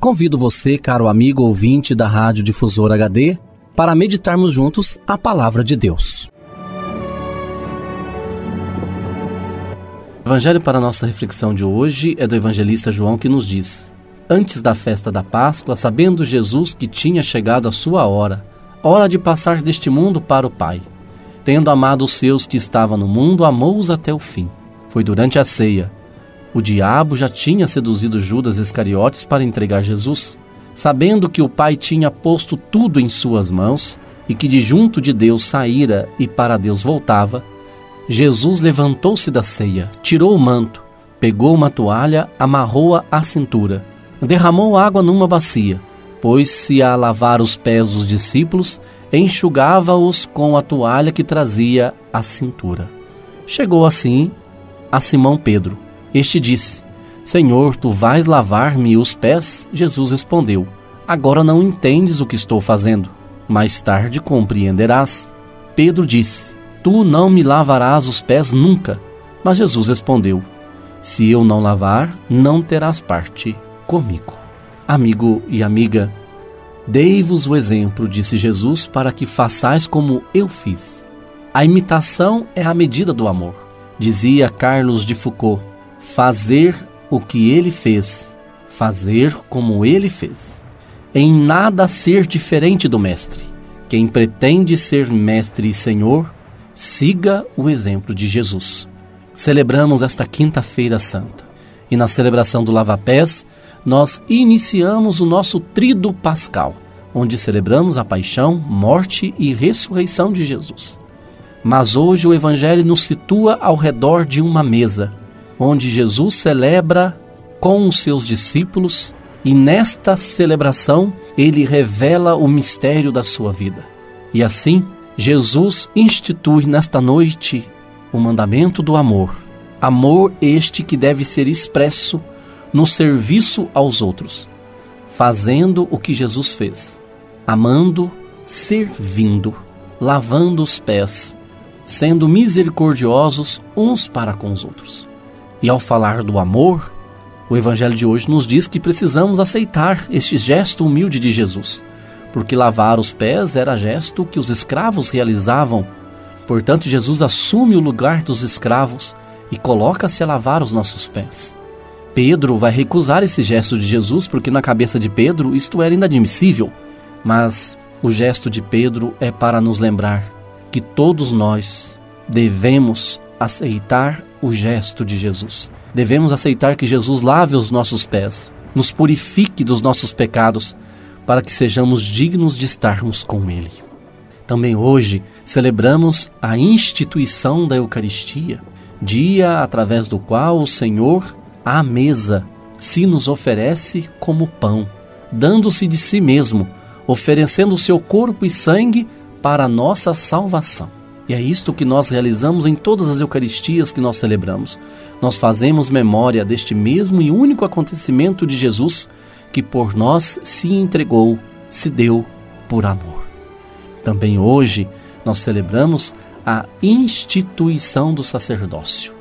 Convido você, caro amigo ouvinte da Rádio Difusor HD, para meditarmos juntos a palavra de Deus. O evangelho para nossa reflexão de hoje é do evangelista João que nos diz: Antes da festa da Páscoa, sabendo Jesus que tinha chegado a sua hora, hora de passar deste mundo para o Pai, tendo amado os seus que estavam no mundo, amou-os até o fim. Foi durante a ceia o diabo já tinha seduzido Judas Iscariotes para entregar Jesus. Sabendo que o Pai tinha posto tudo em suas mãos e que de junto de Deus saíra e para Deus voltava, Jesus levantou-se da ceia, tirou o manto, pegou uma toalha, amarrou-a à cintura, derramou água numa bacia, pôs-se a lavar os pés dos discípulos, enxugava-os com a toalha que trazia à cintura. Chegou assim a Simão Pedro este disse: Senhor, tu vais lavar-me os pés? Jesus respondeu: Agora não entendes o que estou fazendo. Mais tarde compreenderás. Pedro disse: Tu não me lavarás os pés nunca. Mas Jesus respondeu: Se eu não lavar, não terás parte comigo. Amigo e amiga, dei-vos o exemplo, disse Jesus, para que façais como eu fiz. A imitação é a medida do amor, dizia Carlos de Foucault fazer o que ele fez, fazer como ele fez. Em nada ser diferente do Mestre. Quem pretende ser Mestre e Senhor, siga o exemplo de Jesus. Celebramos esta Quinta-feira Santa e na celebração do Lava-Pés, nós iniciamos o nosso Trido Pascal, onde celebramos a paixão, morte e ressurreição de Jesus. Mas hoje o Evangelho nos situa ao redor de uma mesa, onde Jesus celebra com os seus discípulos e nesta celebração ele revela o mistério da sua vida. E assim, Jesus institui nesta noite o mandamento do amor. Amor este que deve ser expresso no serviço aos outros, fazendo o que Jesus fez, amando, servindo, lavando os pés, sendo misericordiosos uns para com os outros. E ao falar do amor, o Evangelho de hoje nos diz que precisamos aceitar este gesto humilde de Jesus, porque lavar os pés era gesto que os escravos realizavam. Portanto, Jesus assume o lugar dos escravos e coloca-se a lavar os nossos pés. Pedro vai recusar esse gesto de Jesus porque, na cabeça de Pedro, isto era inadmissível. Mas o gesto de Pedro é para nos lembrar que todos nós devemos aceitar o gesto de Jesus. Devemos aceitar que Jesus lave os nossos pés, nos purifique dos nossos pecados, para que sejamos dignos de estarmos com Ele. Também hoje celebramos a instituição da Eucaristia, dia através do qual o Senhor, à mesa, se nos oferece como pão, dando-se de si mesmo, oferecendo o seu corpo e sangue para a nossa salvação. E é isto que nós realizamos em todas as Eucaristias que nós celebramos. Nós fazemos memória deste mesmo e único acontecimento de Jesus que por nós se entregou, se deu por amor. Também hoje nós celebramos a instituição do sacerdócio.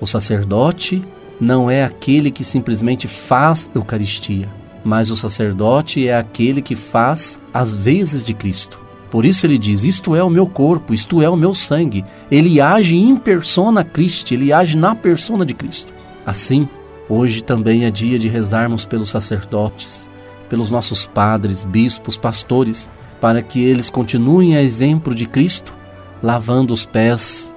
O sacerdote não é aquele que simplesmente faz Eucaristia, mas o sacerdote é aquele que faz as vezes de Cristo. Por isso ele diz: Isto é o meu corpo, isto é o meu sangue. Ele age em persona Christi, ele age na persona de Cristo. Assim, hoje também é dia de rezarmos pelos sacerdotes, pelos nossos padres, bispos, pastores, para que eles continuem a exemplo de Cristo lavando os pés,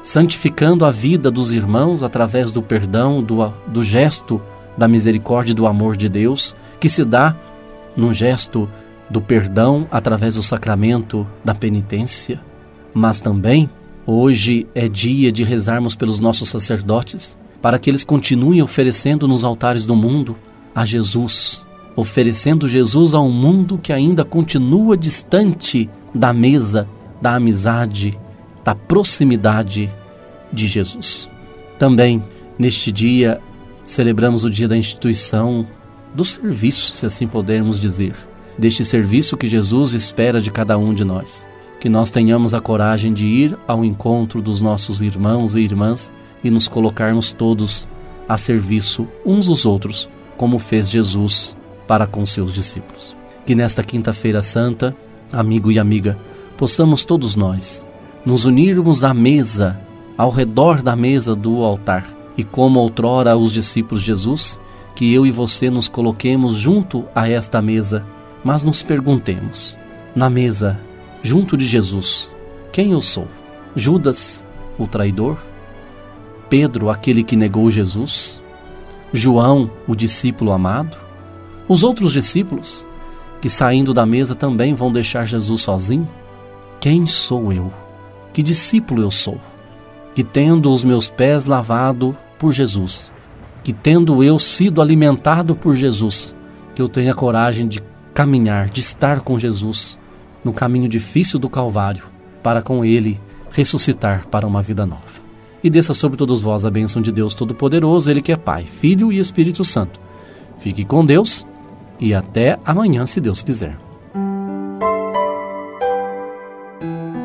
santificando a vida dos irmãos através do perdão, do, do gesto da misericórdia e do amor de Deus, que se dá no gesto do perdão através do sacramento da penitência. Mas também, hoje é dia de rezarmos pelos nossos sacerdotes, para que eles continuem oferecendo nos altares do mundo a Jesus, oferecendo Jesus a um mundo que ainda continua distante da mesa da amizade, da proximidade de Jesus. Também, neste dia, celebramos o dia da instituição do serviço, se assim pudermos dizer, deste serviço que Jesus espera de cada um de nós. Que nós tenhamos a coragem de ir ao encontro dos nossos irmãos e irmãs e nos colocarmos todos a serviço uns dos outros, como fez Jesus para com seus discípulos. Que nesta quinta-feira santa, amigo e amiga, possamos todos nós nos unirmos à mesa, ao redor da mesa do altar, e como outrora os discípulos de Jesus, que eu e você nos coloquemos junto a esta mesa, mas nos perguntemos: na mesa, junto de Jesus, quem eu sou? Judas, o traidor? Pedro, aquele que negou Jesus? João, o discípulo amado? Os outros discípulos, que saindo da mesa também vão deixar Jesus sozinho? Quem sou eu? Que discípulo eu sou? Que tendo os meus pés lavado por Jesus, que tendo eu sido alimentado por Jesus, que eu tenha coragem de caminhar, de estar com Jesus no caminho difícil do Calvário, para com Ele ressuscitar para uma vida nova. E desça sobre todos vós a bênção de Deus Todo-Poderoso, Ele que é Pai, Filho e Espírito Santo. Fique com Deus e até amanhã, se Deus quiser.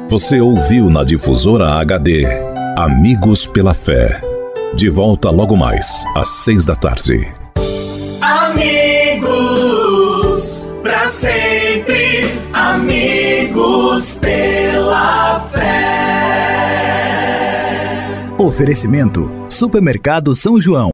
Você ouviu na difusora HD Amigos pela Fé. De volta logo mais, às seis da tarde. Sempre. Amigos pela fé. Oferecimento: Supermercado São João.